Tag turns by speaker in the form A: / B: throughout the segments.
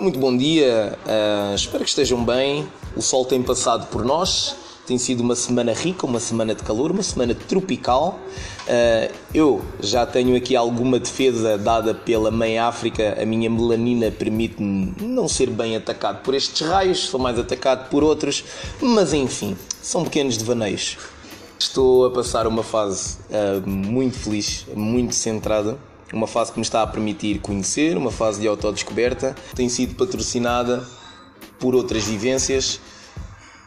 A: Muito bom dia, uh, espero que estejam bem. O sol tem passado por nós, tem sido uma semana rica, uma semana de calor, uma semana tropical. Uh, eu já tenho aqui alguma defesa dada pela Mãe África. A minha melanina permite-me não ser bem atacado por estes raios, sou mais atacado por outros, mas enfim, são pequenos devaneios. Estou a passar uma fase uh, muito feliz, muito centrada uma fase que me está a permitir conhecer, uma fase de autodescoberta. Tem sido patrocinada por outras vivências,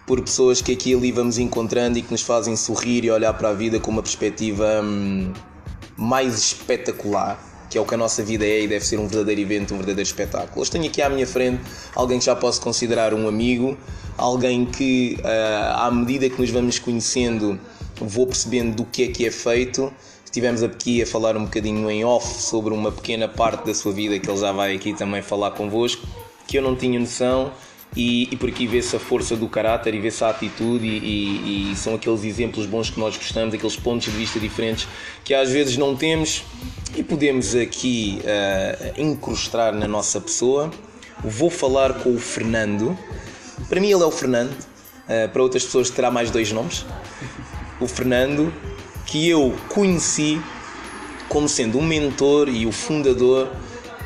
A: por pessoas que aqui e ali vamos encontrando e que nos fazem sorrir e olhar para a vida com uma perspectiva hum, mais espetacular, que é o que a nossa vida é e deve ser um verdadeiro evento, um verdadeiro espetáculo. Hoje tenho aqui à minha frente alguém que já posso considerar um amigo, alguém que, uh, à medida que nos vamos conhecendo, vou percebendo do que é que é feito Estivemos aqui a falar um bocadinho em off sobre uma pequena parte da sua vida que ele já vai aqui também falar convosco, que eu não tinha noção e, e por aqui vê-se a força do caráter e vê-se a atitude e, e, e, são aqueles exemplos bons que nós gostamos, aqueles pontos de vista diferentes que às vezes não temos e podemos aqui uh, incrustar na nossa pessoa. Vou falar com o Fernando. Para mim ele é o Fernando, uh, para outras pessoas terá mais dois nomes. O Fernando que eu conheci como sendo um mentor e o fundador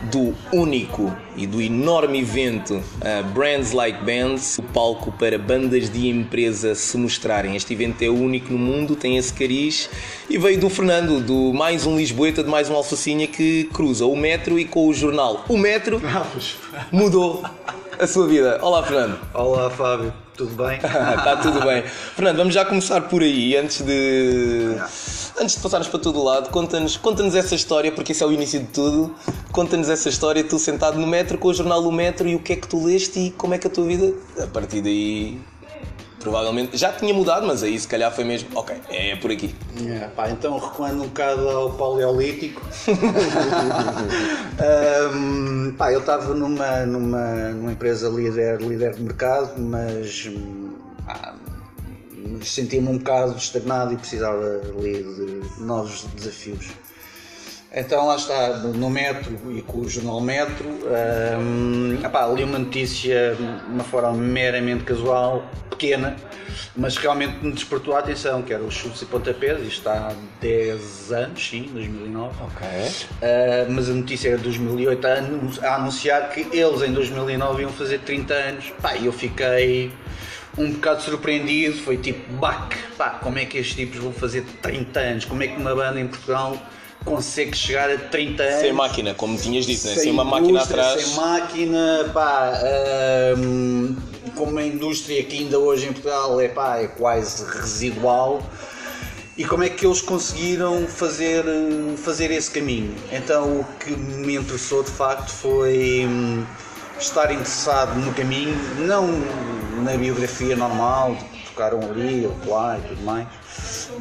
A: do único e do enorme evento uh, Brands Like Bands, o palco para bandas de empresa se mostrarem. Este evento é único no mundo, tem esse cariz e veio do Fernando, do mais um Lisboeta, de mais um Alfacinha que cruza o metro e com o jornal. O metro mudou a sua vida. Olá, Fernando.
B: Olá, Fábio. Tudo bem?
A: Está tudo bem. Fernando, vamos já começar por aí, antes de. Antes de passarmos para todo o lado, conta-nos conta essa história, porque isso é o início de tudo. Conta-nos essa história, tu sentado no metro com o jornal do metro e o que é que tu leste e como é que a tua vida, a partir daí, provavelmente já tinha mudado, mas aí se calhar foi mesmo, ok, é por aqui.
B: É, pá, então recuando um bocado ao paleolítico, um, pá, eu estava numa, numa, numa empresa líder, líder de mercado, mas ah, sentia-me um bocado estagnado e precisava ali de novos desafios. Então lá está, no Metro e com o jornal Metro, um, epá, li uma notícia de uma forma meramente casual, pequena, mas realmente me despertou a atenção, que era os chutes e pontapés, isto está há 10 anos, sim, 2009.
A: Ok.
B: Uh, mas a notícia era de 2008 a, a anunciar que eles em 2009 iam fazer 30 anos. Pá, eu fiquei um bocado surpreendido, foi tipo, bac, pá, como é que estes tipos vão fazer 30 anos? Como é que uma banda em Portugal consegue chegar a 30 anos.
A: Sem máquina, como tinhas dito, né? sem, uma máquina atrás.
B: Sem máquina, pá, um, com uma indústria que ainda hoje em Portugal é, pá, é quase residual. E como é que eles conseguiram fazer, fazer esse caminho? Então o que me interessou de facto foi hum, estar interessado no caminho, não na biografia normal, tocaram ali lá e tudo mais,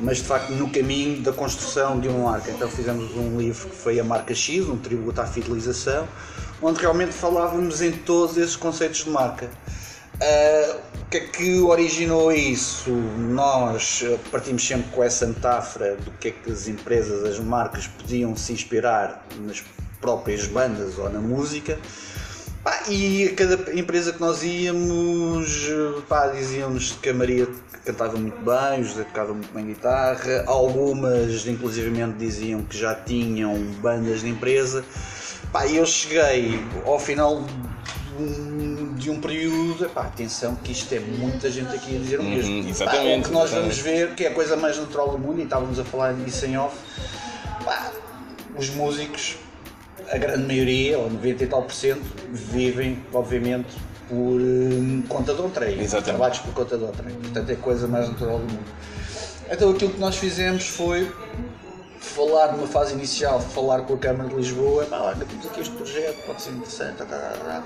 B: mas de facto no caminho da construção de uma marca. Então fizemos um livro que foi a Marca X, um tributo à fidelização, onde realmente falávamos em todos esses conceitos de marca. Uh, o que é que originou isso? Nós partimos sempre com essa metáfora do que é que as empresas, as marcas podiam se inspirar nas próprias bandas ou na música Pá, e a cada empresa que nós íamos, pá, diziam-nos que a Maria cantava muito bem, o José tocava muito bem guitarra, algumas inclusivamente diziam que já tinham bandas de empresa. Pá, eu cheguei ao final de um período, pá, atenção que isto é muita gente aqui a dizer o mesmo.
A: Uhum, exatamente.
B: Pá, o que nós vamos ver, que é a coisa mais natural do mundo, e estávamos a falar disso em off, pá, os músicos a grande maioria, ou 90 e tal por cento, vivem, obviamente, por um, conta de outrem.
A: Exatamente.
B: Trabalhos por conta de outrem. Portanto, é a coisa mais natural do mundo. Então, aquilo que nós fizemos foi falar numa fase inicial, falar com a Câmara de Lisboa, pá, olha, temos aqui este projeto, pode ser interessante, tá, tá, tá,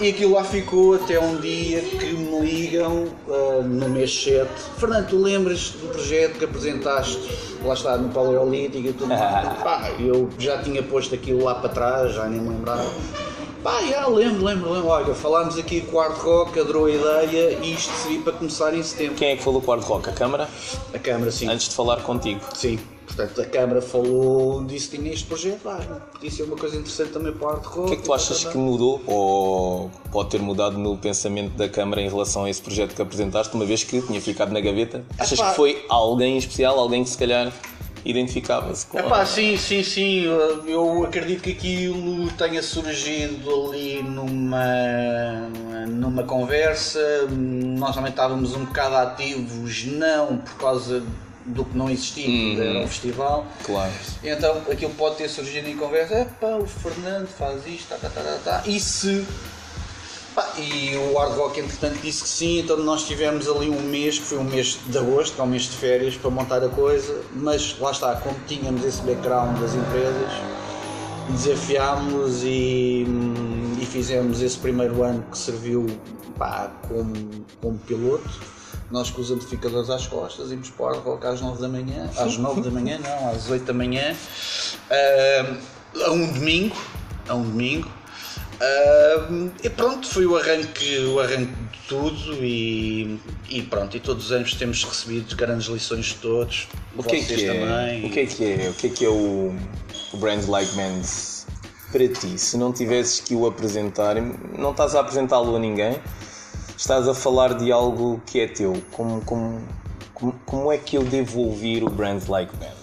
B: e aquilo lá ficou até um dia que me ligam uh, no mês 7. Fernando, tu lembras do projeto que apresentaste lá está no Paleolítico e tudo? Pá, eu já tinha posto aquilo lá para trás, já nem me lembrava. Pá, já, lembro, lembro, lembro. Olha, falámos aqui com o Hard Rock, adorou a ideia e isto seria para começar em setembro.
A: Quem é que falou com o Hard Rock? A Câmara?
B: A Câmara, sim.
A: Antes de falar contigo.
B: Sim. Portanto, a Câmara falou, disse que tinha este projeto, ah, podia ser uma coisa interessante também para o Rock.
A: O que é que tu achas que mudou ou pode ter mudado no pensamento da Câmara em relação a esse projeto que apresentaste, uma vez que tinha ficado na gaveta? Achas
B: Epá.
A: que foi alguém especial, alguém que se calhar identificava-se com.
B: Epá, sim, sim, sim. Eu acredito que aquilo tenha surgido ali numa, numa conversa. Nós também estávamos um bocado ativos, não por causa do que não existia, que era um festival.
A: Claro.
B: Então aquilo pode ter surgido em conversa. Epá, o Fernando faz isto, tá, tá, tá, tá, tá. E se. Pá, e o Hard Rock entretanto disse que sim, então nós tivemos ali um mês, que foi um mês de agosto, que é um mês de férias, para montar a coisa, mas lá está, como tínhamos esse background das empresas, desafiámos e, e fizemos esse primeiro ano que serviu pá, como, como piloto. Nós com os amplificadores às costas, íamos para o Rock às 9 da manhã, às 9 da manhã, não, às 8 da manhã, ah, a um domingo, a um domingo, ah, e pronto, foi o arranque, o arranque de tudo e, e pronto, e todos os anos temos recebido grandes lições de todos,
A: O que é que é?
B: também.
A: O que é que é? O que é que é o, o Brands Like Men's para ti? Se não tivesses que o apresentar, não estás a apresentá-lo a ninguém, estás a falar de algo que é teu. Como, como, como, como é que eu devo ouvir o Brands Like Men's?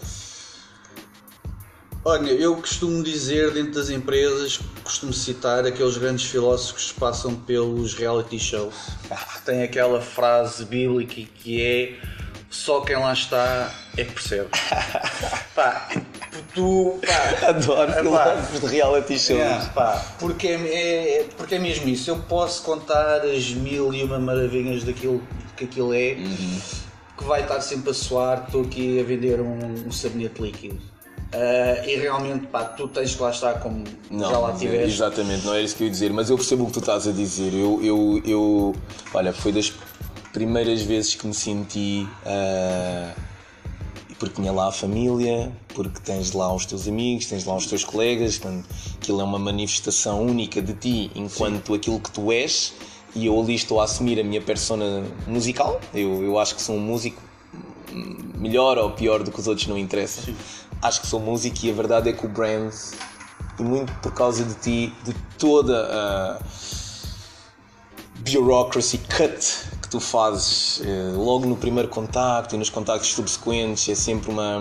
B: Olha, eu costumo dizer dentro das empresas, costumo citar aqueles grandes filósofos que passam pelos reality shows. Tem aquela frase bíblica que é só quem lá está é que percebe. pá, tu, pá,
A: Adoro filósofos de reality shows.
B: é, pá, porque, é, é- porque é mesmo isso. Eu posso contar as mil e uma maravilhas daquilo que aquilo é, que vai estar sempre a soar, estou aqui a vender um, um sabonete líquido. Ah, e realmente, pá, tu tens que lá estar como já lá
A: é-
B: tiveste.
A: Exatamente, não era isso que eu ia dizer, mas eu percebo o que tu estás a dizer. Eu, eu, eu olha, foi das primeiras vezes que me senti. ah, porque tinha lá a família, porque tens lá os teus amigos, tens lá os teus colegas, portanto, aquilo é uma manifestação única de ti enquanto aquilo que tu és, e eu ali estou a assumir a minha persona musical. Eu, eu acho que sou um músico melhor ou pior do que os outros não interessa. Acho que sou músico e a verdade é que o brand, e muito por causa de ti, de toda a bureaucracy cut tu fazes eh, logo no primeiro contacto e nos contactos subsequentes, é sempre uma.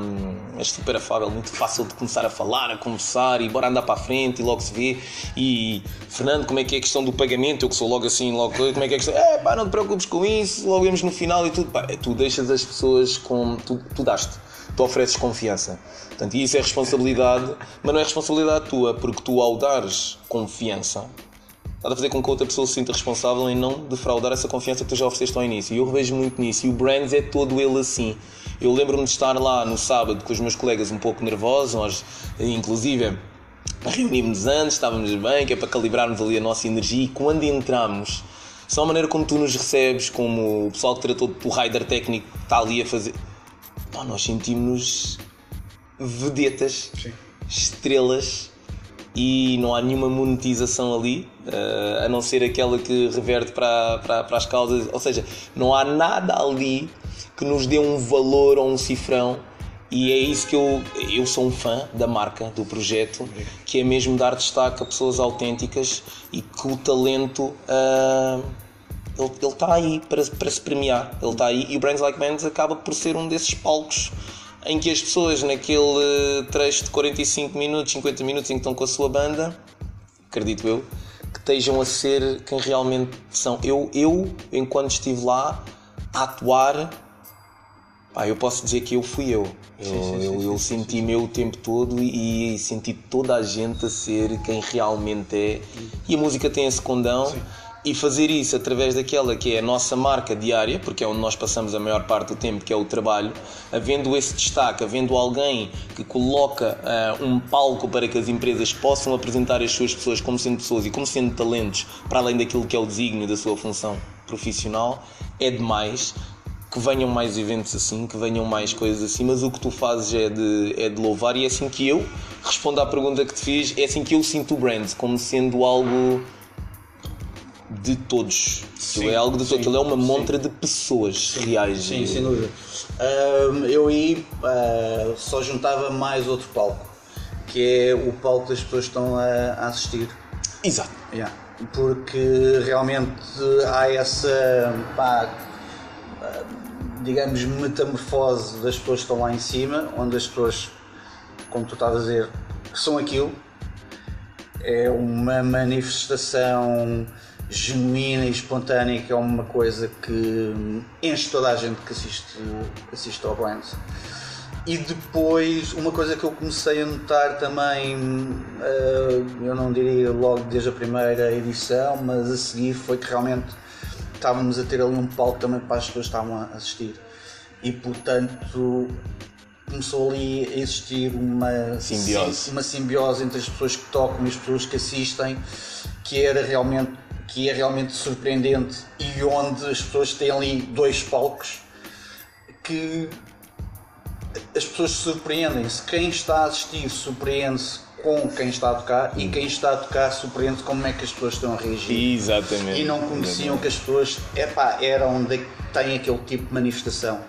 A: é super afável, muito fácil de começar a falar, a conversar e bora andar para a frente e logo se vê. E Fernando, como é que é a questão do pagamento? Eu que sou logo assim, logo como é que é a questão? É pá, não te preocupes com isso, logo vemos no final e tudo. Pá, tu deixas as pessoas com. Tu, tu daste tu ofereces confiança. Portanto, isso é responsabilidade, mas não é responsabilidade tua, porque tu ao dares confiança, estás a fazer com que outra pessoa se sinta responsável em não defraudar essa confiança que tu já ofereceste ao início. E eu revejo muito nisso. E o Brands é todo ele assim. Eu lembro-me de estar lá no sábado com os meus colegas um pouco nervosos, nós, inclusive, reunimos-nos antes, estávamos bem, que é para calibrarmos ali a nossa energia. E quando entramos, só a maneira como tu nos recebes, como o pessoal que tratou o rider técnico está ali a fazer. Pá, nós sentimos-nos vedetas, estrelas e não há nenhuma monetização ali, eh, a não ser aquela que reverte para, para, para as causas. Ou seja, não há nada ali que nos dê um valor ou um cifrão. E é isso que eu, eu sou um fã da marca, do projeto, que é mesmo dar destaque a pessoas autênticas e que o talento ah, ele está aí para, para se premiar. Ele está aí e o Brands Like Bands acaba por ser um desses palcos em que as pessoas naquele trecho de 45 minutos, 50 minutos em que estão com a sua banda, acredito eu, estejam a ser quem realmente são. Eu, eu enquanto estive lá a atuar, pá, eu posso dizer que eu fui eu. Eu, eu, eu senti-me eu o tempo todo e, e senti toda a gente a ser quem realmente é. E a música tem esse condão. E fazer isso através daquela que é a nossa marca diária, porque é onde nós passamos a maior parte do tempo, que é o trabalho, havendo esse destaque, havendo alguém que coloca ah, um palco para que as empresas possam apresentar as suas pessoas como sendo pessoas e como sendo talentos, para além daquilo que é o desígnio da sua função profissional, é demais. que venham mais eventos assim, que venham mais coisas assim, mas o que tu fazes é de, é de louvar e é assim que eu respondo à pergunta que te fiz, é assim que eu sinto o brand, como sendo algo de todos. Sim, é algo de todos, ele é uma montra sim. de pessoas reais.
B: Sim, sem dúvida. Uh, eu aí uh, só juntava mais outro palco, que é o palco das pessoas que estão a, a assistir.
A: Exato.
B: Yeah. Porque realmente há essa, pá, digamos, metamorfose das pessoas que estão lá em cima, onde as pessoas, como tu estavas a dizer, são aquilo. É uma manifestação genuína e espontânea, que é uma coisa que enche toda a gente que assiste, assiste ao Brands. E depois, uma coisa que eu comecei a notar também, eh, eu não diria logo desde a primeira edição, mas a seguir foi que realmente estávamos a ter ali um palco também para as pessoas que estavam a assistir. E portanto começou ali a existir uma
A: simbiose.
B: uma simbiose entre as pessoas que tocam e as pessoas que assistem, que era realmente que é realmente surpreendente e onde as pessoas têm ali dois palcos que as pessoas surpreendem-se. Quem está a assistir surpreende-se com quem está a tocar e quem está a tocar surpreende como é que as pessoas estão a reagir.
A: Exatamente.
B: E não conheciam que as pessoas epá, eram de, têm aquele tipo de manifestação.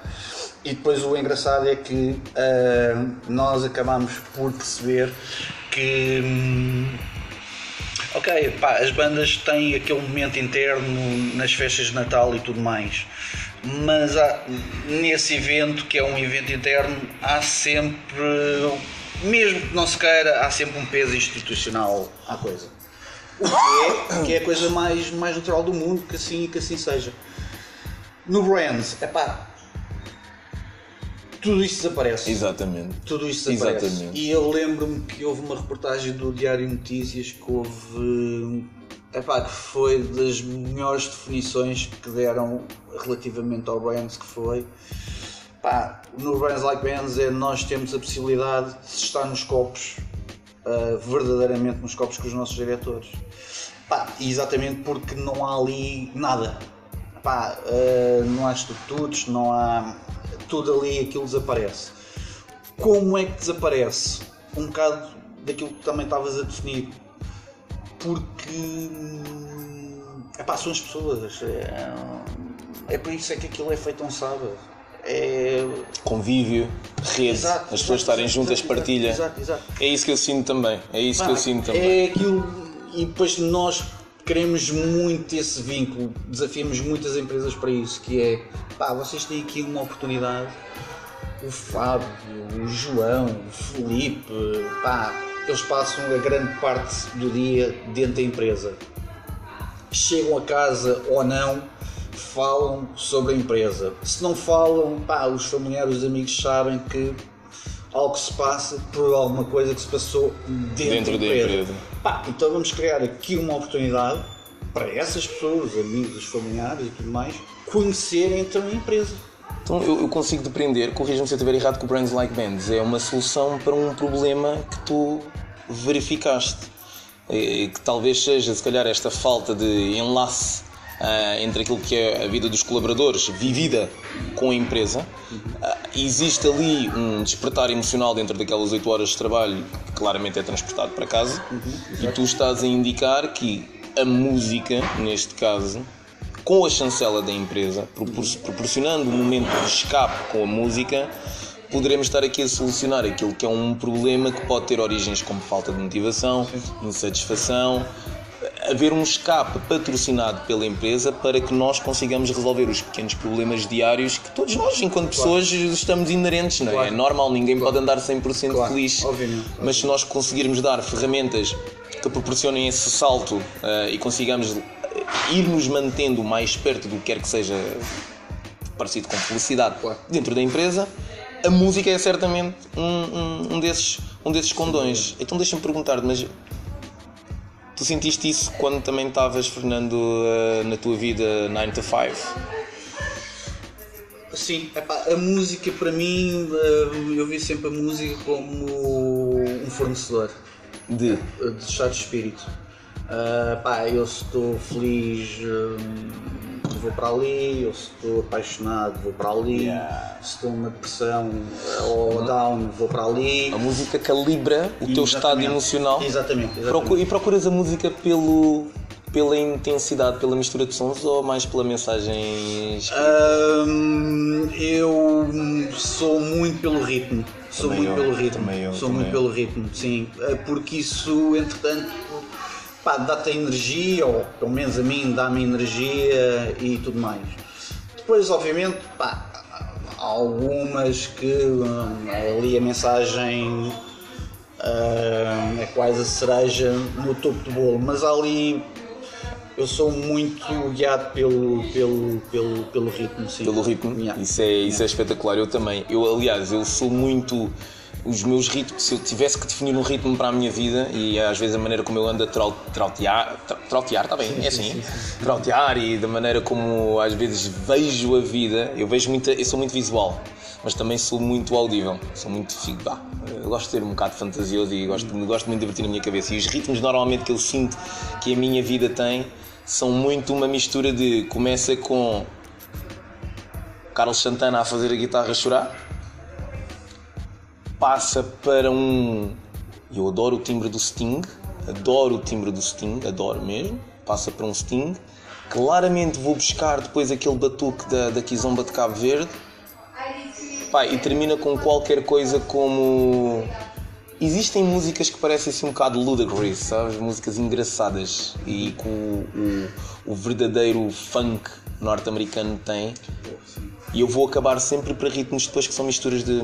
B: E depois o engraçado é que uh, nós acabamos por perceber que. Hum, ok, pá, as bandas têm aquele momento interno nas festas de Natal e tudo mais, mas há, nesse evento, que é um evento interno, há sempre mesmo que não se queira, há sempre um peso institucional à coisa. O que é, que é a coisa mais, mais natural do mundo, que assim, que assim seja. No Brands, é pá, tudo isto desaparece.
A: Exatamente.
B: Tudo isto desaparece. Exatamente. E eu lembro-me que houve uma reportagem do Diário Notícias que houve. Epá, que foi das melhores definições que deram relativamente ao Brands, que foi Pá, no Brands Like Bands é nós temos a possibilidade de estar nos copos, uh, verdadeiramente nos copos com os nossos diretores. Pá, exatamente porque não há ali nada. Pá, uh, não há estatutos, não há. Tudo ali aquilo desaparece. Como é que desaparece? Um bocado daquilo que também estavas a definir. Porque. Epá, são as pessoas. É, é por isso é que aquilo é feito um sábado é...
A: Convívio, rede, exato, as pessoas estarem exato, juntas, exato, partilha.
B: Exato, exato.
A: É isso que eu sinto também. É isso Pá, que eu sinto também.
B: É aquilo, e depois nós queremos muito esse vínculo, desafiamos muitas empresas para isso, que é pá, vocês têm aqui uma oportunidade, o Fábio, o João, o Felipe, pá, eles passam a grande parte do dia dentro da empresa. Chegam a casa ou não, falam sobre a empresa. Se não falam, pá, os familiares, os amigos sabem que algo se passa por alguma coisa que se passou dentro, dentro da empresa. empresa. Pá, então vamos criar aqui uma oportunidade para essas pessoas, os amigos, os familiares e tudo mais, conhecerem então a empresa.
A: Então eu, eu consigo depreender, corrija-me se eu estiver errado, que o Brands Like Bands é uma solução para um problema que tu verificaste. E, que talvez seja, se calhar, esta falta de enlace entre aquilo que é a vida dos colaboradores vivida com a empresa. Uh, existe ali um despertar emocional dentro daquelas 8 horas de trabalho que claramente é transportado para casa e tu estás a indicar que a música, neste caso, com a chancela da empresa, proporcionando um momento de escape com a música, poderemos estar aqui a solucionar aquilo que é um problema que pode ter origens como falta de motivação, insatisfação, haver um escape patrocinado pela empresa para que nós consigamos resolver os pequenos problemas diários que todos nós, enquanto pessoas, estamos inerentes, não é? Claro. É normal, ninguém claro. pode andar 100% claro. feliz.
B: Obviamente.
A: Mas se nós conseguirmos dar ferramentas que proporcionem esse salto uh, e consigamos ir nos mantendo mais perto do que quer que seja parecido com felicidade dentro da empresa, a música é certamente um, um, um desses, um desses condões. Então deixa-me perguntar mas Tu sentiste isso quando também estavas, Fernando, uh, na tua vida 9 to 5?
B: Sim, epá, a música para mim, uh, eu vi sempre a música como um fornecedor
A: de,
B: de estado de espírito. Uh, pá, eu estou feliz vou para ali, ou se estou apaixonado, vou para ali,
A: Yeah.
B: se estou numa depressão eh, ou down, vou para ali.
A: A música calibra o teu estado
B: Exatamente.
A: emocional
B: Exatamente, exatamente.
A: E procuras a música pelo, pela intensidade, pela mistura de sons ou mais pela mensagem?
B: Hum, eu sou muito pelo ritmo. Sou
A: Também
B: muito
A: eu,
B: pelo ritmo.
A: eu,
B: sou muito
A: eu.
B: pelo ritmo, sim. Eh, Porque isso, entretanto, pá, dá-te energia, ou pelo menos a mim dá-me energia e tudo mais. Depois, obviamente, pá, há algumas que hum, ali a mensagem hum, é quase a cereja no topo do bolo, mas ali eu sou muito guiado pelo, pelo, pelo, pelo ritmo, sim.
A: pelo ritmo.
B: Yeah.
A: Isso, é, isso é espetacular. Eu também. Eu, aliás, eu sou muito. Os meus ritmos, se eu tivesse que definir um ritmo para a minha vida e às vezes a maneira como eu ando a trau- trautear, tra- trautear, está bem, é assim, trautear e da maneira como às vezes vejo a vida, eu vejo muita, eu sou muito visual, mas também sou muito audível, sou muito eu gosto de ser um bocado fantasioso e gosto, gosto muito de divertir na minha cabeça. E os ritmos normalmente que eu sinto que a minha vida tem são muito uma mistura de começa com Carlos Santana a fazer a guitarra chorar, passa para um. Eu adoro o timbre do Sting, adoro o timbre do Sting, adoro mesmo. Passa para um Sting. Claramente vou buscar depois aquele batuque da, da Kizomba de Cabo Verde. Pá, e termina com qualquer coisa como. Existem músicas que parecem assim um bocado ludicrous, sabes? Músicas engraçadas e que o, o, o verdadeiro funk norte-americano tem. E eu vou acabar sempre para ritmos depois que são misturas de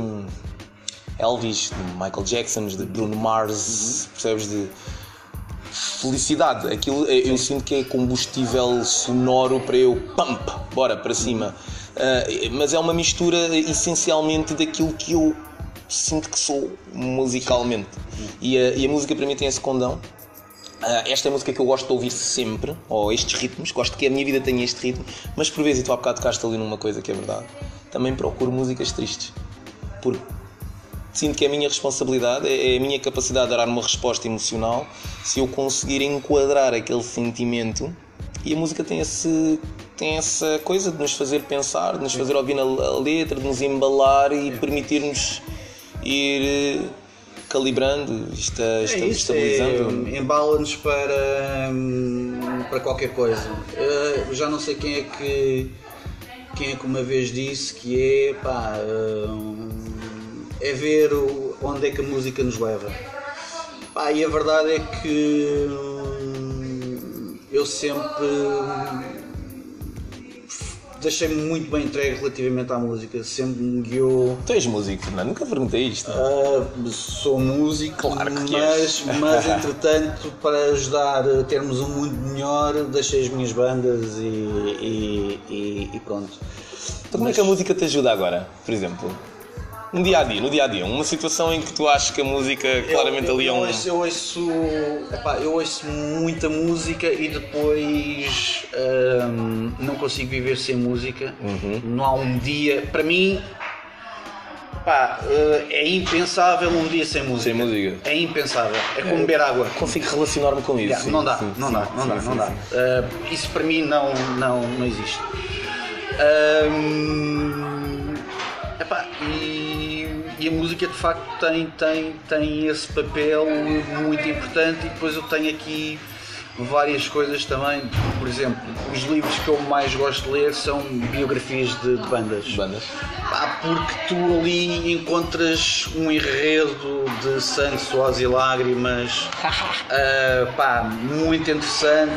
A: Elvis, de Michael Jackson, de Bruno Mars, percebes? De felicidade. Aquilo eu sinto que é combustível sonoro para eu pump, bora para cima. Ah, mas é uma mistura essencialmente daquilo que eu sinto que sou musicalmente. E a, e a música para mim tem esse condão. Ah, esta é a música que eu gosto de ouvir sempre, ou estes ritmos, gosto que a minha vida tenha este ritmo, mas por vezes, e tu há bocado tocaste ali numa coisa que é verdade, também procuro músicas tristes, porque sinto que é a minha responsabilidade, é é a minha capacidade de dar uma resposta emocional, se eu conseguir enquadrar aquele sentimento, e a música tem, esse, tem essa coisa de nos fazer pensar, de nos fazer ouvir a, letra, de nos embalar e permitir-nos ir eh, calibrando, esta,
B: É
A: esta,
B: isso,
A: estabilizando.
B: é, embala-nos para, hum, para qualquer coisa. Eh, Eu já não sei quem é que quem é que uma vez disse que é pá, hum, é ver o- onde é que a música nos leva. Pá, e a verdade é que hum, eu sempre hum, deixei-me muito bem entregue relativamente à música, sempre me guiou.
A: Tu és músico, Fernando, nunca perguntei isto.
B: Ah, sou músico,
A: Claro que
B: mas, mas entretanto, para ajudar a termos um mundo melhor, deixei as minhas bandas e, e, e- e pronto.
A: Então como é que a música te ajuda agora, por exemplo? No dia a dia, no dia a dia, uma situação em que tu achas que a música claramente
B: eu,
A: ali é
B: eu,
A: um.
B: ouço, eu, ouço, epá, eu ouço muita música e depois hum, não consigo viver sem música.
A: Uhum.
B: Não há um dia. Para mim, epá, eh, é impensável um dia sem música.
A: Sem música.
B: É impensável. É como beber água.
A: Consigo relacionar-me com isso.
B: Yeah,
A: sim,
B: não dá,
A: sim,
B: não
A: sim,
B: dá, não dá, não dá. isso para mim não, não, não existe. Um, e, a música de facto tem, tem, tem esse papel muito importante e depois eu tenho aqui várias coisas também. Por exemplo, os livros que eu mais gosto de ler são biografias de, de bandas.
A: Bandas.
B: Pá, porque tu ali encontras um enredo de sangue, suores e lágrimas ah, pá, muito interessante,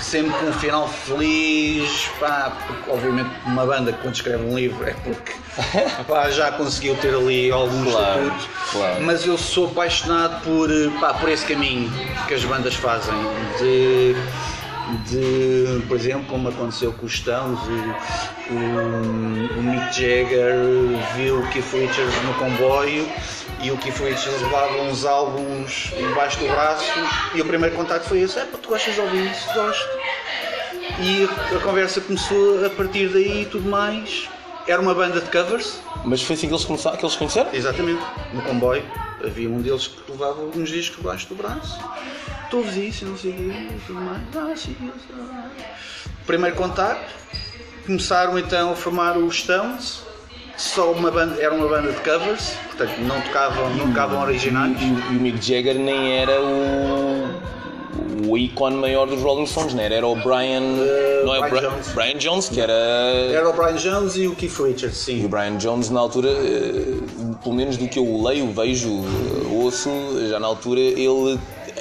B: sempre com um final feliz, pá, porque obviamente uma banda que quando escreve um livro é porque pá, já conseguiu ter ali alguns
A: Claro, claro.
B: mas eu sou apaixonado por, pá, por esse caminho que as bandas fazem, de de, por exemplo, como aconteceu com os Stones, o, o, o Mick Jagger viu o Keith Richards no comboio e o Keith Richards levava uns álbuns embaixo do braço e o primeiro contacto foi esse, é tu gostas de ouvir isso? Gosto. E a conversa começou a partir daí e tudo mais. Era uma banda de covers,
A: Mas foi assim que eles começaram, que eles conheceram?
B: exatamente, no comboio. Havia um deles que levava uns discos debaixo do braço. Tu ouves isso, e não sei o e tudo mais. Ah, sim. Primeiro contacto, começaram então a formar os Stones. Só uma banda, era uma banda de covers, portanto não tocavam, não tocavam originais.
A: E, o- e o Mick Jagger nem era o, o ícone maior dos Rolling Stones, não era? O Brian. não é
B: Brian
A: Bra-
B: Jones.
A: Brian Jones, que era.
B: Era o Brian Jones e o Keith Richards,
A: E
B: sim.
A: o Brian Jones, na altura, eh, pelo menos do que eu leio, vejo, eh, ouço, já na altura ele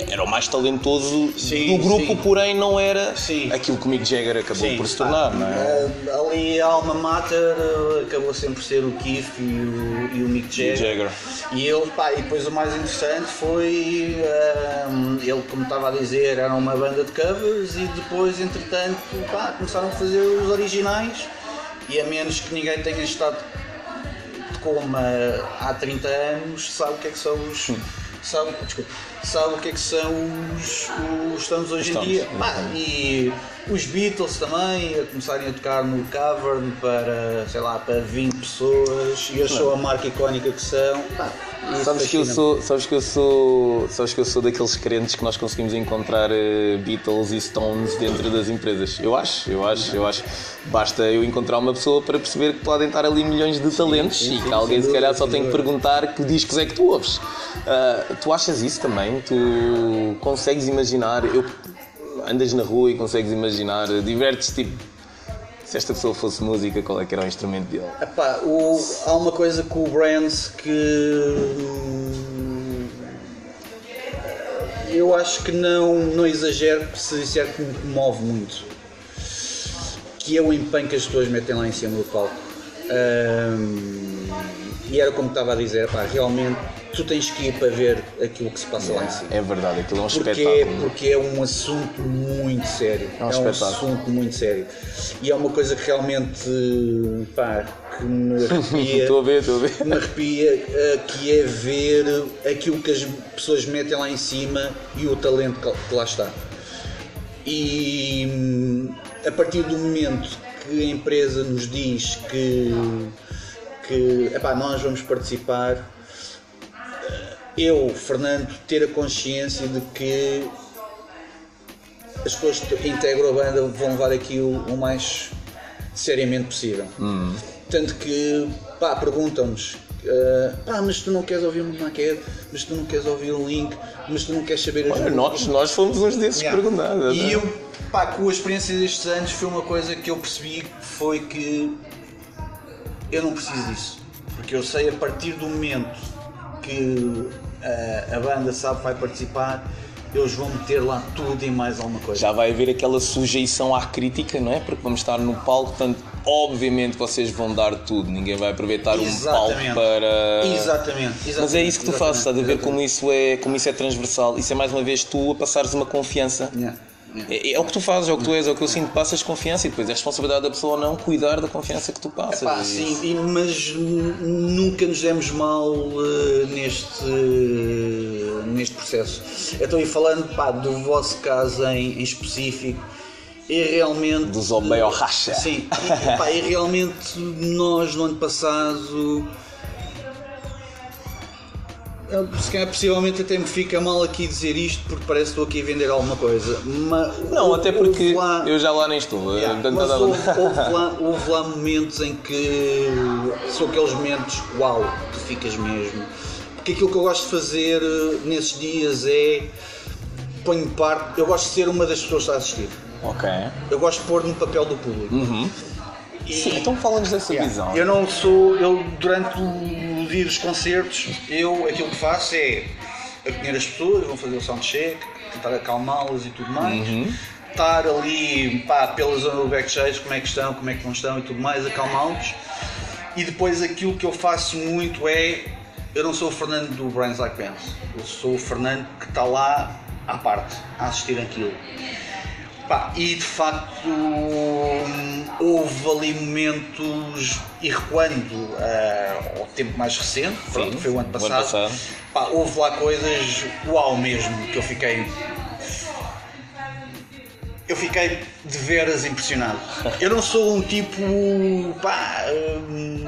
A: era o mais talentoso
B: Sim,
A: do grupo,
B: sim.
A: porém não era
B: Sim.
A: aquilo que o Mick Jagger acabou
B: Sim,
A: por se tornar, não é?
B: eh, Ali a alma mater eh, acabou sempre por ser o Keith e o, e o Mick Jagger.
A: Jagger.
B: E ele, pá, e depois o mais interessante foi, ehm, ele como estava a dizer, era uma banda de covers e depois, entretanto, pá, começaram a fazer os originais e a menos que ninguém tenha estado de coma há 30 anos, sabe o que é que são os... Sabe, desculpa, sabe o que é que são os, os Stones hoje em
A: Stones,
B: dia? Pá, e os Beatles também a começarem a tocar no Cavern para, sei lá, para 20 pessoas e eles são a marca icónica que são. Isso
A: Sabes que eu sou, sabes que eu sou, sabes que eu sou daqueles crentes que nós conseguimos encontrar eh, Beatles e Stones dentro das empresas. Eu acho, eu acho, eu acho. Basta eu encontrar uma pessoa para perceber que podem estar ali milhões de talentos
B: sim,
A: e
B: sim,
A: que alguém se calhar só tem que perguntar que discos é que tu ouves. Ah, tu achas isso também? Tu consegues imaginar? Eu andas na rua e consegues imaginar, divertes tipo se esta pessoa fosse música, qual é que era o instrumento dele?
B: Epá, o- há uma coisa com o Brands que hum, eu acho que não, não exagero se disser que me comove muito. Que é o empenho que as pessoas metem lá em cima do palco. Hum, e era como estava a dizer, pá, realmente tu tens que ir para ver aquilo que se passa lá em cima.
A: É verdade, aquilo é um
B: Porque,
A: espetáculo.
B: porque é um assunto muito sério.
A: É um
B: um
A: espetáculo.
B: assunto muito sério. E é uma coisa que realmente pá, que me arrepia.
A: Estou a ver, estou a ver.
B: que me arrepia, eh, que é ver aquilo que as pessoas metem lá em cima e o talento que- que lá está. E hum, a partir do momento que a empresa nos diz que, que epá, nós vamos participar, eh, eu, Fernando, ter a consciência de que as pessoas que integram a banda vão levar aquilo o mais seriamente possível. Tanto que pá, perguntam-nos. eh, pá, mas tu não queres ouvir uma maquete, mas tu não queres ouvir o link, mas tu não queres saber as
A: Olha, nós, nós fomos uns desses
B: Yeah.
A: perguntados.
B: E eu, pá, com a experiência destes anos, foi uma coisa que eu percebi foi que eu não preciso disso. Porque eu sei a partir do momento que eh, a banda sabe que vai participar, eles vão meter lá tudo e mais alguma coisa.
A: Já vai haver aquela sujeição à crítica, não é? Porque vamos estar no palco, portanto, obviamente vocês vão dar tudo. Ninguém vai aproveitar um palco
B: Exatamente.
A: para.
B: Exatamente,
A: Mas é
B: exatamente,
A: isso que tu fazes, estás a ver
B: exatamente.
A: como isso, é, como isso é transversal. Isso é mais uma vez tu a passares uma confiança.
B: Yeah.
A: É, é o que tu fazes, é o que tu és, é o que eu sinto. Passas confiança e depois é responsabilidade da pessoa não cuidar da confiança que tu passas.
B: Pá,
A: E-
B: sim, e- mas nunca nos demos mal eh, neste, eh, neste processo. Eu estou aí falando pá, do vosso caso em, em específico. E realmente.
A: Do Zobel Racha.
B: Sim, e, pá, e realmente nós no ano passado. Se calhar possivelmente até me fica mal aqui dizer isto porque parece que estou aqui a vender alguma coisa. Mas
A: Não, até porque
B: lá-
A: eu já lá nem estou.
B: Yeah, mas
A: nada-
B: houve, houve lá, houve lá momentos em que são aqueles momentos, uau, tu ficas mesmo. Porque aquilo que eu gosto de fazer eh, nesses dias é ponho parte, eu gosto de ser uma das pessoas que está a assistir.
A: Ok.
B: Eu gosto de pôr no papel do público. E-
A: Sim, então fala-nos dessa
B: Yeah.
A: visão.
B: Eu não sou, eu durante o dia dos concertos, eu aquilo que faço é acolher as pessoas, vou fazer o soundcheck, tentar acalmá-las e tudo mais. Estar ali pá, pela zona do backstage, como é que estão, como é que não estão e tudo mais, acalmá-los. E depois aquilo que eu faço muito é, eu não sou o Fernando do Brains Like Bands, eu sou o Fernando que está lá à parte, a assistir aquilo. Pá, e de facto hum, houve ali momentos, e recuando ah, ao tempo mais recente, pronto, foi o ano
A: o ano
B: passado,
A: passado.
B: Pá, houve lá coisas uau mesmo, que eu fiquei. eu fiquei de veras impressionado. Eu não sou um tipo pá, hum,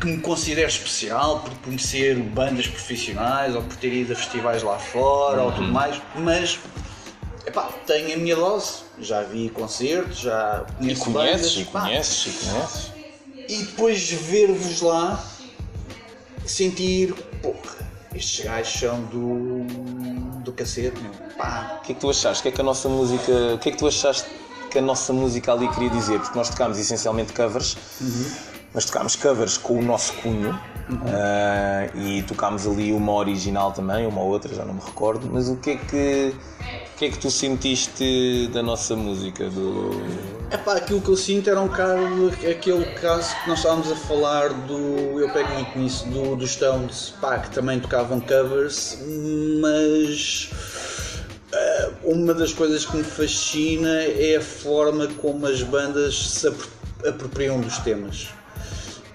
B: que me considero especial por conhecer bandas profissionais ou por ter ido a festivais lá fora ou tudo mais, mas epá, tenho a minha dose. Já vi concertos, já
A: E conheces, e conheces, e conheces.
B: E depois ver-vos lá, sentir, porra, estes gajos são do, do cacete, meu. Pá,
A: O que é que tu achaste? O que é que a nossa música. O que é que tu achaste que a nossa música ali queria dizer? Porque nós tocámos essencialmente covers, mas tocámos covers com o nosso cunho ah, e tocámos ali uma original também, uma outra, já não me recordo. Mas o que é que. Que é que tu sentiste da nossa música? Do...
B: É pá, aquilo que eu sinto era um bocado aquele caso que nós estávamos a falar do. Eu pego muito nisso, do, dos Stones, pá, que também tocavam covers, mas. ah, uma das coisas que me fascina é a forma como as bandas se apro- apropriam dos temas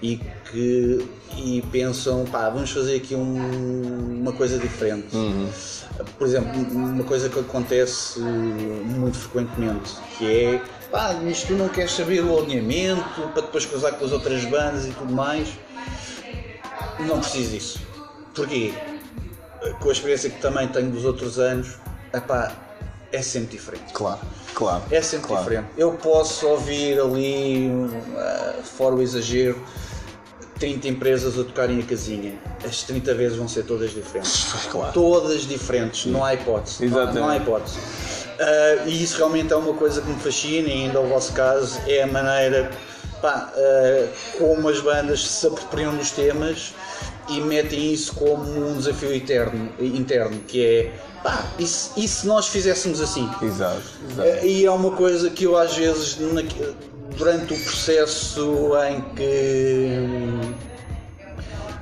B: e que e pensam, pá, vamos fazer aqui um- uma coisa diferente. Por exemplo, uma coisa que acontece muito frequentemente, que é, pá, mas tu não queres saber o alinhamento para depois cruzar com as outras bandas e tudo mais. Não preciso disso. Porquê? Com a experiência que também tenho dos outros anos, epá, é sempre diferente.
A: Claro, claro.
B: É sempre
A: claro.
B: diferente. Eu posso ouvir ali, uh, fora o exagero, 30 empresas a tocarem a casinha. As 30 vezes vão ser todas diferentes.
A: Claro.
B: Todas diferentes, não há hipótese.
A: Exatamente.
B: Não há hipótese. Uh, e isso realmente é uma coisa que me fascina, e ainda o vosso caso, é a maneira pá, uh, como as bandas se apropriam dos temas e metem isso como um desafio eterno, interno, que é pá, e se, e se nós fizéssemos assim?
A: Exato, exato.
B: Eh, E é uma coisa que eu às vezes na- durante o processo em que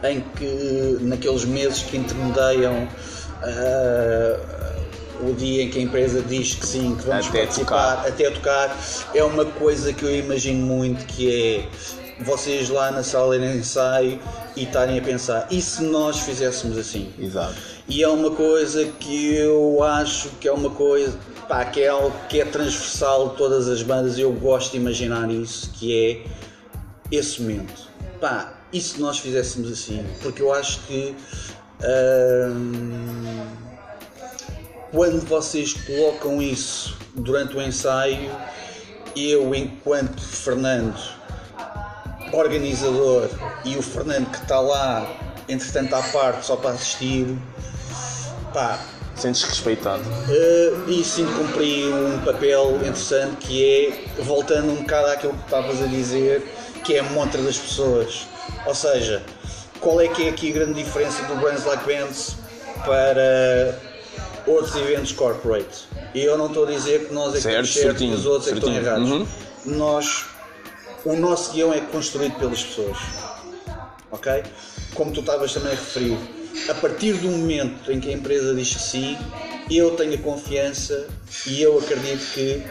B: em que naqueles meses que intermediam ah, o dia em que a empresa diz que sim, que vamos
A: Até
B: participar,
A: tocar.
B: até tocar, é uma coisa que eu imagino muito que é vocês lá na sala de ensaio e estarem a pensar, e se nós fizéssemos assim?
A: Exato.
B: E é uma coisa que eu acho que é uma coisa pá, que é algo que é transversal de todas as bandas eu gosto de imaginar isso, que é esse momento. Pá, e se nós fizéssemos assim? Porque eu acho que hum, quando vocês colocam isso durante o ensaio, eu enquanto Fernando organizador e o Fernando que está lá entretanto à parte só para assistir pá,
A: Sentes respeitado.
B: eh, e sim cumpri um papel interessante que é voltando um bocado àquilo que estavas a dizer que é a montra das pessoas ou seja, qual é que é aqui a grande diferença do Brands Like Bands para outros eventos corporate e eu não estou a dizer que nós é que
A: Certo,
B: estamos certos e
A: certinho,
B: os outros é que estão
A: certinho.
B: errados
A: Uhum.
B: nós o nosso guião é construído pelas pessoas ok? Como tu estavas também a referir, a partir do momento em que a empresa diz que sim, eu tenho a confiança e eu acredito que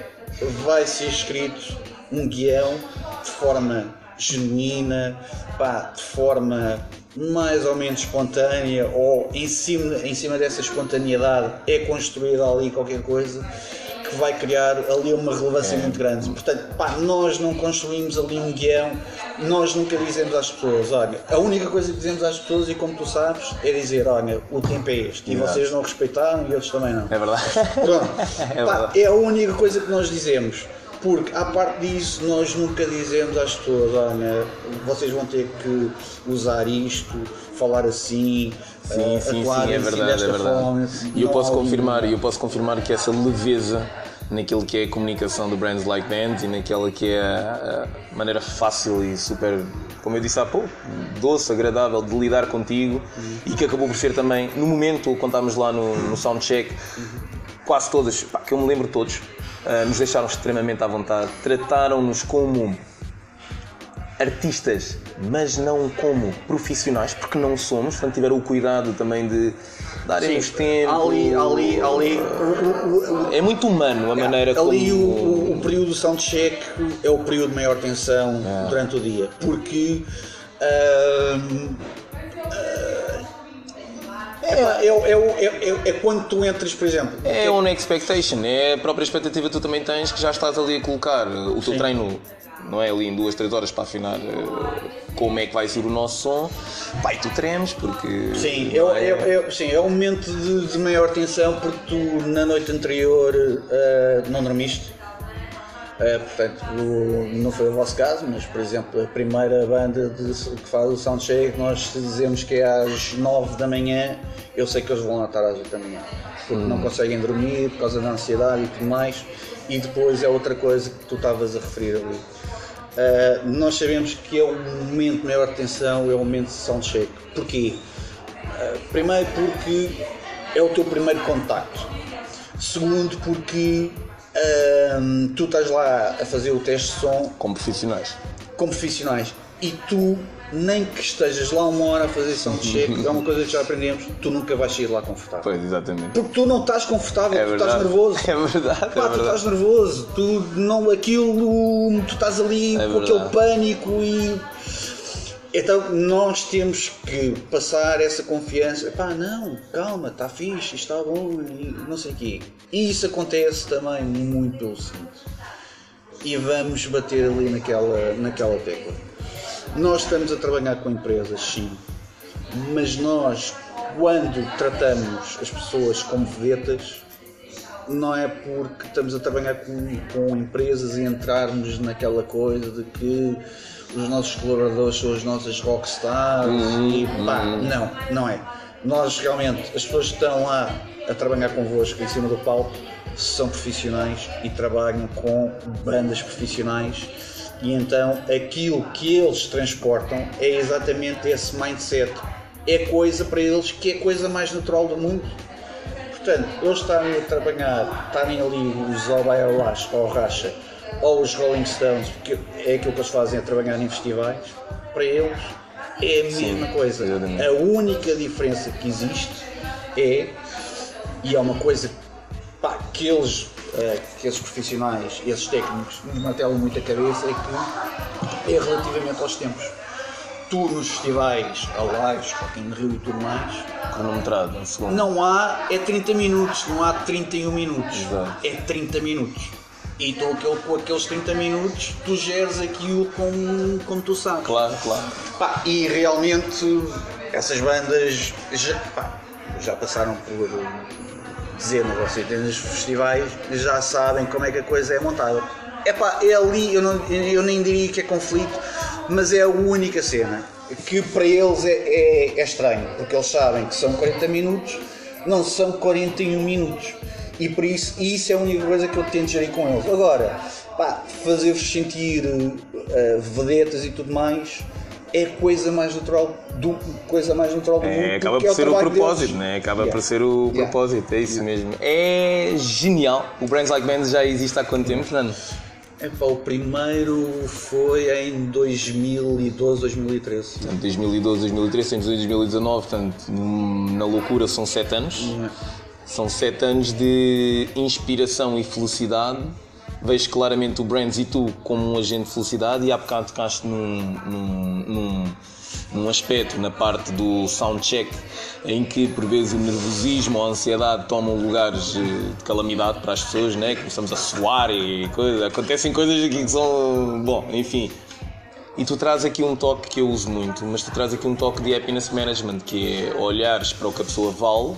B: vai ser escrito um guião de forma genuína, pá, de forma mais ou menos espontânea ou em cima, em cima dessa espontaneidade é construída ali qualquer coisa que vai criar ali uma relevância muito grande. Portanto, pá, nós não construímos ali um guião, nós nunca dizemos às pessoas, olha, a única coisa que dizemos às pessoas, e como tu sabes, é dizer, olha, o tempo é este, e
A: Exato.
B: vocês não respeitaram e outros também não.
A: É verdade.
B: Pronto.
A: É
B: Pá,
A: verdade.
B: é a única coisa que nós dizemos. Porque, à parte disso, nós nunca dizemos às pessoas: olha, vocês vão ter que usar isto, falar assim,
A: Sim,
B: eh,
A: sim, sim, é
B: assim
A: verdade, é verdade.
B: forma.
A: E eu posso confirmar, eu posso confirmar que essa leveza naquilo que é a comunicação do Brands Like Bands e naquela que é a, maneira fácil e super, como eu disse há pouco, doce, agradável de lidar contigo e que acabou por ser também, no momento, quando estávamos lá no, no soundcheck, quase todas, pá, que eu me lembro todos, ah, nos deixaram extremamente à vontade, trataram-nos como artistas, mas não como profissionais, porque não somos, portanto tiveram o cuidado também de darem-nos tempo.
B: ali, ali, ali, o- o- o-
A: É muito humano a maneira como...
B: ali o, período do soundcheck é o período de maior tensão
A: É.
B: durante o dia, porque ah, epá, é, o- é, é, é, é quando tu entras, por exemplo.
A: É on expectation, é a própria expectativa que tu também tens que já estás ali a colocar o teu
B: Sim.
A: treino, não é ali em duas, três horas para afinar eh, como é que vai ser o nosso som. Pai, tu tremes porque.
B: Sim, é, é, é, sim, é um momento de, de maior tensão porque tu na noite anterior eh, não dormiste. Eh, portanto, o- não foi o vosso caso, mas por exemplo, a primeira banda de- que faz o soundcheck, nós dizemos que é às 9 da manhã, eu sei que eles vão lá estar às 8 da manhã, porque não conseguem dormir por causa da ansiedade e tudo mais, e depois é outra coisa que tu estavas a referir ali. Uh, nós sabemos que é o momento de maior tensão, é o momento de soundcheck. Porquê? Uh, primeiro porque é o teu primeiro contacto. Segundo porque um, tu estás lá a fazer o teste de som
A: Como profissionais.
B: com profissionais e tu nem que estejas lá uma hora a fazer soundcheck, é uma coisa que já aprendemos, tu nunca vais sair lá confortável.
A: Pois, exatamente.
B: Porque tu não estás confortável,
A: É
B: tu
A: verdade.
B: estás nervoso.
A: É verdade,
B: Pá,
A: é
B: tu estás nervoso, tu não aquilo, tu estás ali
A: É
B: com aquele
A: verdade.
B: pânico e então nós temos que passar essa confiança, pá, não, calma, está fixe, está bom e não sei o quê. E isso acontece também muito pelo seguinte. E vamos bater ali naquela, naquela tecla. Nós estamos a trabalhar com empresas, sim, mas nós, quando tratamos as pessoas como vedetas, não é porque estamos a trabalhar com, com empresas e entrarmos naquela coisa de que os nossos colaboradores são as nossas rockstars e pá, não, não é. Nós realmente, as pessoas que estão lá a trabalhar convosco em cima do palco são profissionais e trabalham com bandas profissionais e então aquilo que eles transportam é exatamente esse mindset. É coisa para eles que é a coisa mais natural do mundo. Portanto, eles estarem a trabalhar, estarem ali os Lash, ou Racha, ou os Rolling Stones, porque é aquilo que eles fazem, é trabalhar em festivais, para eles é a mesma coisa.
A: exatamente.
B: A única diferença que existe é, e é uma coisa pá, que eles, eh, que esses profissionais, esses técnicos, me martelam muito a cabeça, é que é relativamente aos tempos. Tu nos festivais, a lives, Rock in Rio e tudo mais,
A: Cronometrado, um segundo.
B: não há é 30 minutos, não há 31 minutos.
A: Exato.
B: É 30 minutos. E então aquele, com aqueles 30 minutos tu geres aquilo como, como tu sabes.
A: Claro, claro.
B: Pá, e realmente essas bandas já, pá, já passaram por dezenas ou centenas de festivais, já sabem como é que a coisa é montada. Epá, é ali, eu, não, eu nem diria que é conflito, mas é a única cena que para eles é, é, é estranho, porque eles sabem que são 40 minutos, não são 41 minutos. E por isso, e isso é a única coisa que eu tento gerir com eles. Agora, pá, fazer-vos sentir eh, vedetas e tudo mais é a coisa mais natural do, coisa mais natural do mundo.
A: É, acaba
B: porque
A: por
B: é
A: ser o
B: trabalho
A: propósito,
B: deles.
A: né? Acaba
B: Yeah.
A: por ser o
B: Yeah.
A: propósito, é isso mesmo. É genial. O Brands Like Bands já existe há quanto tempo, Fernando?
B: Epá, o primeiro foi em 2012, 2013.
A: Portanto, 2012, 2013, temos 2019, portanto, na loucura são 7 anos. São 7 anos de inspiração e felicidade. Vejo claramente o Brands e tu como um agente de felicidade e há bocado tocaste num, num, num, num aspecto na parte do soundcheck em que por vezes o nervosismo ou a ansiedade tomam lugares eh, de calamidade para as pessoas, né? começamos a suar e coisa, acontecem coisas aqui que são, bom, enfim, e tu trazes aqui um toque que eu uso muito, mas tu trazes aqui um toque de happiness management, que é olhares para o que a pessoa vale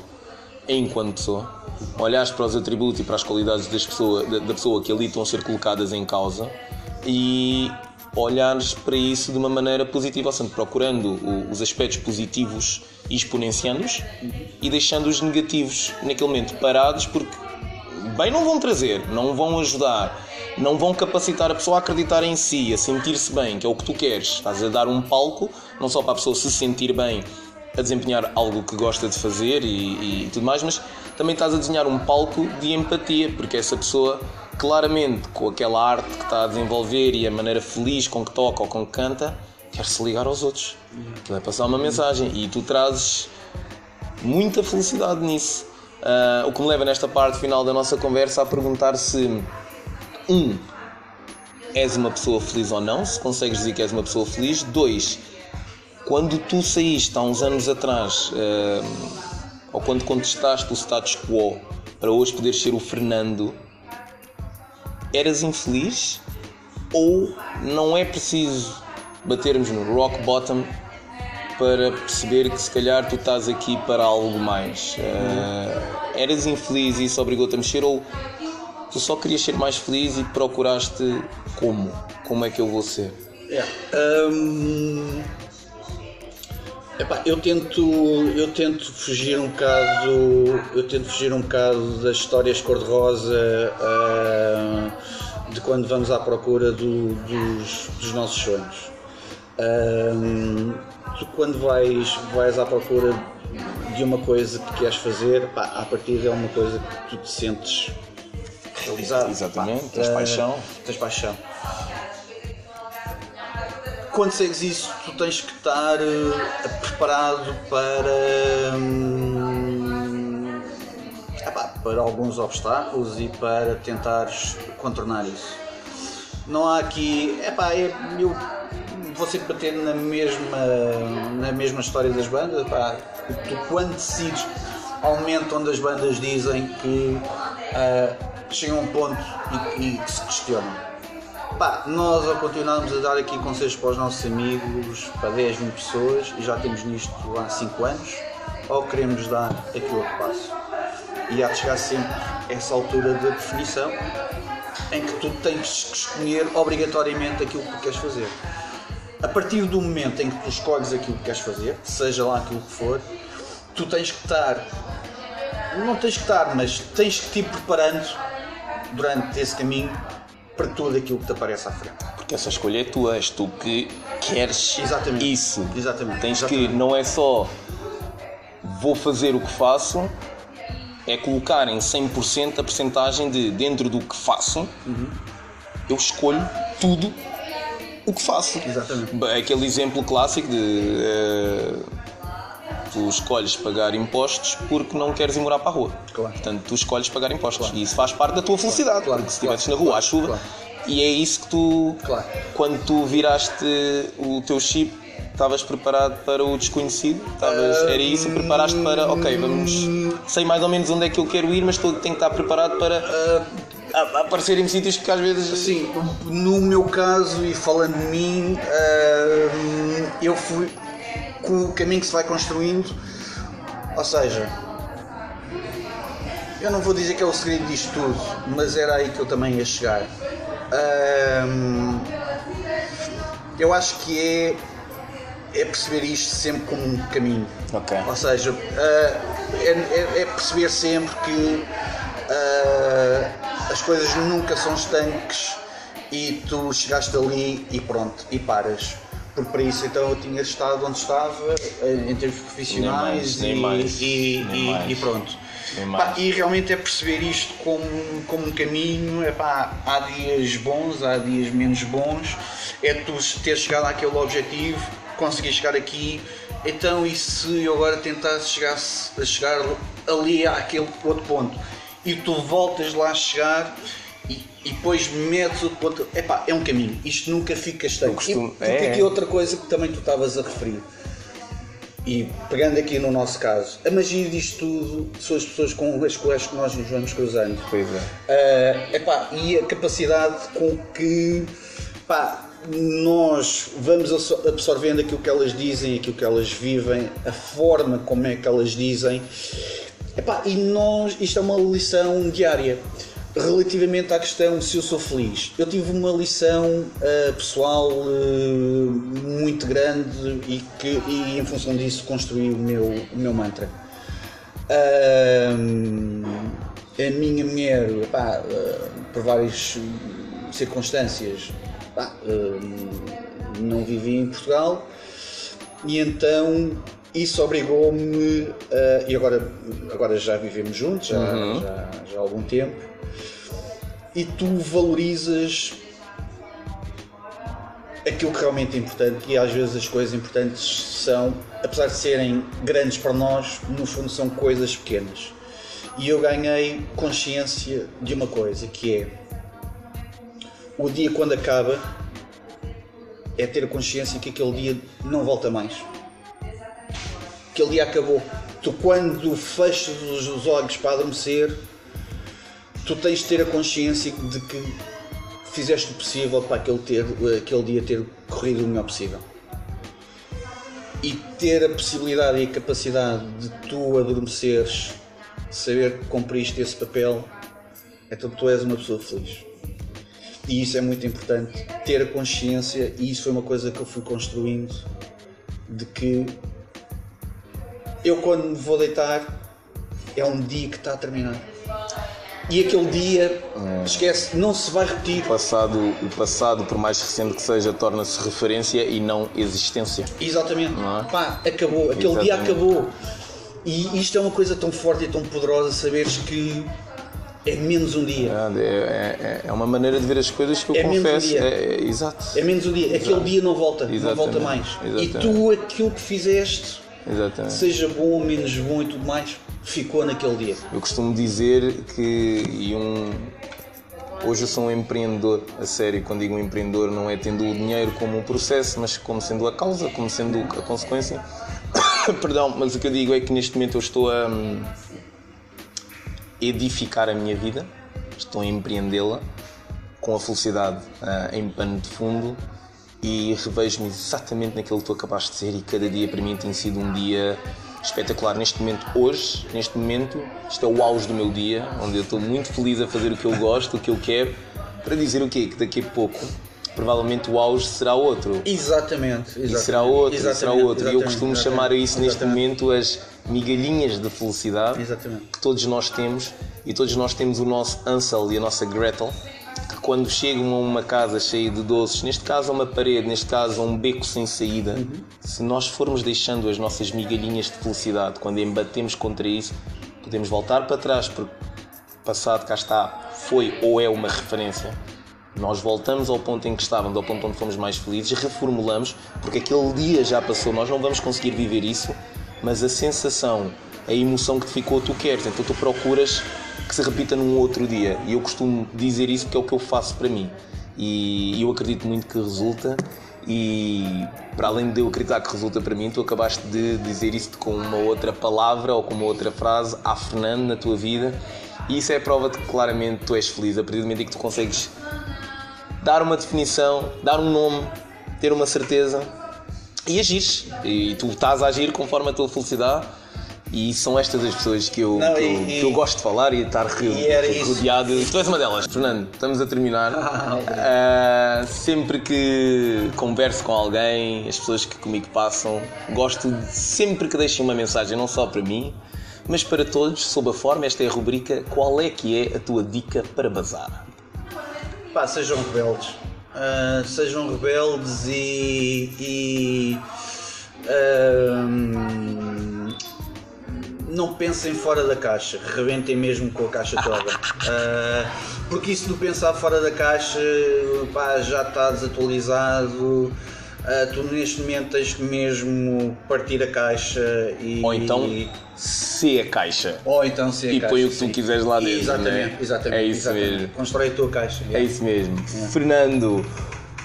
A: enquanto pessoa, olhares para os atributos e para as qualidades das pessoa, da, da pessoa que ali estão a ser colocadas em causa e olhares para isso de uma maneira positiva, ou seja, procurando os aspectos positivos e exponenciando-os e deixando os negativos naquele momento parados porque bem não vão trazer, não vão ajudar, não vão capacitar a pessoa a acreditar em si, a sentir-se bem, que é o que tu queres. Estás a dar um palco, não só para a pessoa se sentir bem a desempenhar algo que gosta de fazer e, e tudo mais, mas também estás a desenhar um palco de empatia, porque essa pessoa, claramente, com aquela arte que está a desenvolver e a maneira feliz com que toca ou com que canta, quer se ligar aos outros, vai passar uma mensagem e tu trazes muita felicidade nisso. Ah, o que me leva nesta parte final da nossa conversa a perguntar se um és uma pessoa feliz ou não, se consegues dizer que és uma pessoa feliz. Dois, quando tu saíste há uns anos atrás, ah, ou quando contestaste o status quo para hoje poderes ser o Fernando, eras infeliz? Ou não é preciso batermos no rock bottom para perceber que se calhar tu estás aqui para algo mais? Uh, eras infeliz e isso obrigou-te a mexer? Ou tu só querias ser mais feliz e procuraste como? Como é que eu vou ser?
B: Yeah. Um, epá, eu tento eu tento fugir um bocado eu tento fugir um bocado das histórias cor-de-rosa uh, de quando vamos à procura do, dos, dos, nossos sonhos. Um, tu quando vais vais à procura de uma coisa que queres fazer pá, a partir é uma coisa que tu te sentes realizado
A: exatamente pá, tens uh, paixão.
B: tens paixão quando segues isso, tu tens que estar uh, preparado para, um, epá, para alguns obstáculos e para tentares contornar isso. Não há aqui. Epá, eu, eu vou sempre bater na mesma, na mesma história das bandas. Epá, tu, quando decides, ao momento onde as bandas dizem que uh, chegam a um ponto e, e que se questionam Pá, nós ao continuarmos a dar aqui conselhos para os nossos amigos, para 10, 20 pessoas, e já temos nisto há 5 anos, ou queremos dar aqui outro passo. E há de chegar sempre essa altura da definição em que tu tens que escolher obrigatoriamente aquilo que queres fazer. A partir do momento em que tu escolhes aquilo que queres fazer, seja lá aquilo que for, tu tens que estar, não tens que estar, mas tens que te ir preparando durante esse caminho para tudo aquilo que te aparece à frente.
A: Porque essa escolha é tua, és tu que queres
B: Exatamente.
A: isso.
B: Exatamente.
A: Tens
B: Exatamente.
A: que, não é só vou fazer o que faço, é colocar em 100% a porcentagem de dentro do que faço, uhum. eu escolho tudo o que faço.
B: Exatamente.
A: Aquele exemplo clássico de. Uh, tu escolhes pagar impostos porque não queres ir morar para a rua.
B: Claro.
A: Portanto, tu escolhes pagar impostos. E isso faz parte da tua felicidade.
B: Claro.
A: Porque se estivesse na rua à chuva, e é isso que tu, quando tu viraste o teu chip, estavas preparado para o desconhecido? Estavas, era isso? Preparaste para, ok, vamos. Sei mais ou menos onde é que eu quero ir, mas tenho que estar preparado para. Uh, aparecer em sítios que às vezes.
B: Sim, no meu caso e falando de mim, uh, eu fui com o caminho que se vai construindo. Ou seja, eu não vou dizer que é o segredo disto tudo, mas era aí que eu também ia chegar. eu acho que é, é perceber isto sempre como um caminho.
A: Okay.
B: Ou seja, uh, é, é, é, perceber sempre que uh, as coisas nunca são estanques e tu chegaste ali e pronto, e paras porque para isso então eu tinha estado onde estava em termos profissionais
A: nem mais,
B: e,
A: nem
B: e,
A: mais,
B: e, pronto. Pá, e realmente é perceber isto como, como um caminho, é pá, há dias bons, há dias menos bons, é tu ter chegado àquele objetivo, conseguir chegar aqui, então e se eu agora tentasse chegar, chegar ali àquele outro ponto e tu voltas lá a chegar e, e depois metes o ponto. Epá, é um caminho, isto nunca fica estanque.
A: Costumo...
B: E, é, aqui outra coisa que também tu estavas a referir. E pegando aqui no nosso caso, a magia disto tudo são as pessoas com as quais nós nos vamos cruzando.
A: Pois é.
B: Uh, epá, e a capacidade com que pá, nós vamos absorvendo aquilo que elas dizem, aquilo que elas vivem, a forma como é que elas dizem. Epá, e nós, isto é uma lição diária relativamente à questão se eu sou feliz, eu tive uma lição uh, pessoal uh, muito grande e que e em função disso construí o meu, o meu mantra. Uh, a minha mulher, pá, por várias circunstâncias, pá, não vivia em Portugal e então isso obrigou-me, e agora, agora já vivemos juntos, já, uhum. já, já há algum tempo, e tu valorizas aquilo que realmente é importante e às vezes as coisas importantes são, apesar de serem grandes para nós, no fundo são coisas pequenas. E eu ganhei consciência de uma coisa que é o dia quando acaba é ter a consciência que aquele dia não volta mais. Aquele dia acabou. tu quando fechas os olhos para adormecer, tu tens de ter a consciência de que fizeste o possível para aquele, ter, aquele dia ter corrido o melhor possível. E ter a possibilidade e a capacidade de tu adormeceres, saber que cumpriste esse papel, então tu és uma pessoa feliz. E isso é muito importante, ter a consciência, e isso foi uma coisa que eu fui construindo, de que eu quando me vou deitar é um dia que está a terminar. E aquele dia, esquece, não se vai repetir.
A: O passado, o passado, por mais recente que seja, torna-se referência e não existência.
B: Exatamente.
A: Não é?
B: Pá, acabou. Aquele dia
A: Exatamente.
B: acabou. E isto é uma coisa tão forte e tão poderosa, saberes que é menos um dia.
A: É, é- é uma maneira de ver as coisas que eu
B: É menos um
A: confesso.
B: dia.
A: É, é- exato.
B: É menos um dia. Aquele dia não volta. Não
A: Exatamente.
B: volta mais. E
A: Exatamente.
B: tu, aquilo que fizeste,
A: Exatamente.
B: seja bom ou menos bom e tudo mais, ficou naquele dia.
A: Eu costumo dizer que e um hoje eu sou um empreendedor, a sério, quando digo um empreendedor não é tendo o dinheiro como um processo, mas como sendo a causa, como sendo a consequência. Perdão, mas o que eu digo é que neste momento eu estou a hum, edificar a minha vida, estou a empreendê-la com a felicidade ah, em pano de fundo e revejo-me exatamente naquilo que tu acabaste de ser e cada dia para mim tem sido um dia espetacular. Neste momento, hoje, neste momento, isto é o auge do meu dia, onde eu estou muito feliz a fazer o que eu gosto, o que eu quero, para dizer o quê? Que daqui a pouco, provavelmente o auge será outro.
B: Exatamente.
A: E será outro, e será
B: Exatamente,
A: outro. E eu
B: exatamente,
A: costumo
B: exatamente,
A: chamar a isso neste
B: exatamente.
A: momento as migalhinhas de felicidade
B: Exatamente.
A: que todos nós temos e todos nós temos o nosso Ansel e a nossa Gretel que quando chegam a uma casa cheia de doces, neste caso a uma parede, neste caso a um beco sem saída,
B: Uhum.
A: se nós formos deixando as nossas migalhinhas de felicidade, quando embatemos contra isso, podemos voltar para trás porque passado cá está, foi ou é uma referência. Nós voltamos ao ponto em que estávamos, ao ponto onde fomos mais felizes, reformulamos, porque aquele dia já passou, nós não vamos conseguir viver isso, mas a sensação, a emoção que te ficou, tu queres, então tu procuras que se repita num outro dia. E eu costumo dizer isso porque é o que eu faço para mim. E eu acredito muito que resulta. E para além de eu acreditar que resulta para mim, tu acabaste de dizer isto com uma outra palavra ou com uma outra frase, a Fernando, na tua vida. E isso é prova de que claramente tu és feliz, a partir do momento em que tu consegues dar uma definição, dar um nome, ter uma certeza e agires. E tu estás a agir conforme a tua felicidade. E são estas as pessoas que eu,
B: Não,
A: que, eu,
B: e-
A: que eu gosto de falar e de estar re-
B: E era isso.
A: rodeado. Tu és uma delas. Fernando, estamos a terminar.
B: Ah.
A: Ah, sempre que converso com alguém, as pessoas que comigo passam, gosto de sempre que deixem uma mensagem, não só para mim, mas para todos, sob a forma, esta é a rubrica Qual é que é a tua dica para bazar?
B: Pá, sejam rebeldes. Ah, sejam rebeldes e. e ahm, não pensem fora da caixa, rebentem mesmo com a caixa toda. Ah, porque isso de pensar fora da caixa pá, já está desatualizado. Ah, tu neste momento tens que mesmo partir a caixa e.
A: Ou então, se a caixa.
B: ou então ser a
A: E
B: caixa,
A: põe o que tu
B: sim.
A: quiseres lá dentro,
B: Exatamente,
A: né?
B: exatamente.
A: É isso
B: exatamente.
A: mesmo.
B: Constrói a tua caixa.
A: É isso mesmo. Fernando,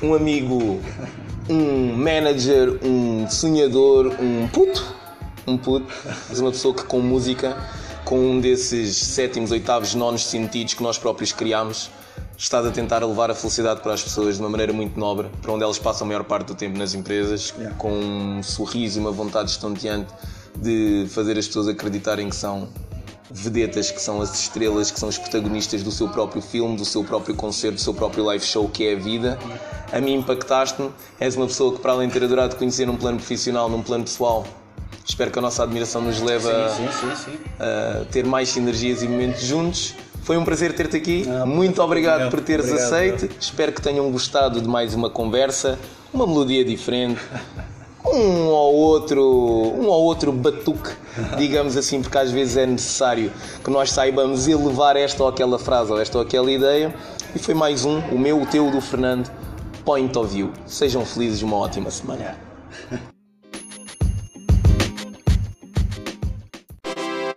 A: um amigo, um manager, um sonhador, um puto. Um puto. Mas uma pessoa que com música, com um desses sétimos, oitavos, nonos sentidos que nós próprios criámos, estás a tentar levar a felicidade para as pessoas de uma maneira muito nobre, para onde elas passam a maior parte do tempo nas empresas,
B: Yeah.
A: com um sorriso e uma vontade estonteante de fazer as pessoas acreditarem que são vedetas, que são as estrelas, que são os protagonistas do seu próprio filme, do seu próprio concerto, do seu próprio live show, que é a vida. A mim impactaste-me. És uma pessoa que, para além de ter adorado conhecer num plano profissional, num plano pessoal, espero que a nossa admiração nos leve a,
B: Sim, sim, sim.
A: a ter mais sinergias e momentos juntos. Foi um prazer ter-te aqui.
B: Ah,
A: Muito obrigado
B: não,
A: por teres
B: obrigado,
A: aceito. Espero que tenham gostado de mais uma conversa, uma melodia diferente. Um ou outro, um ou outro batuque, digamos assim, porque às vezes é necessário que nós saibamos elevar esta ou aquela frase ou esta ou aquela ideia. E foi mais um, o meu, o teu, o do Fernando, Point of View. Sejam felizes, uma ótima semana.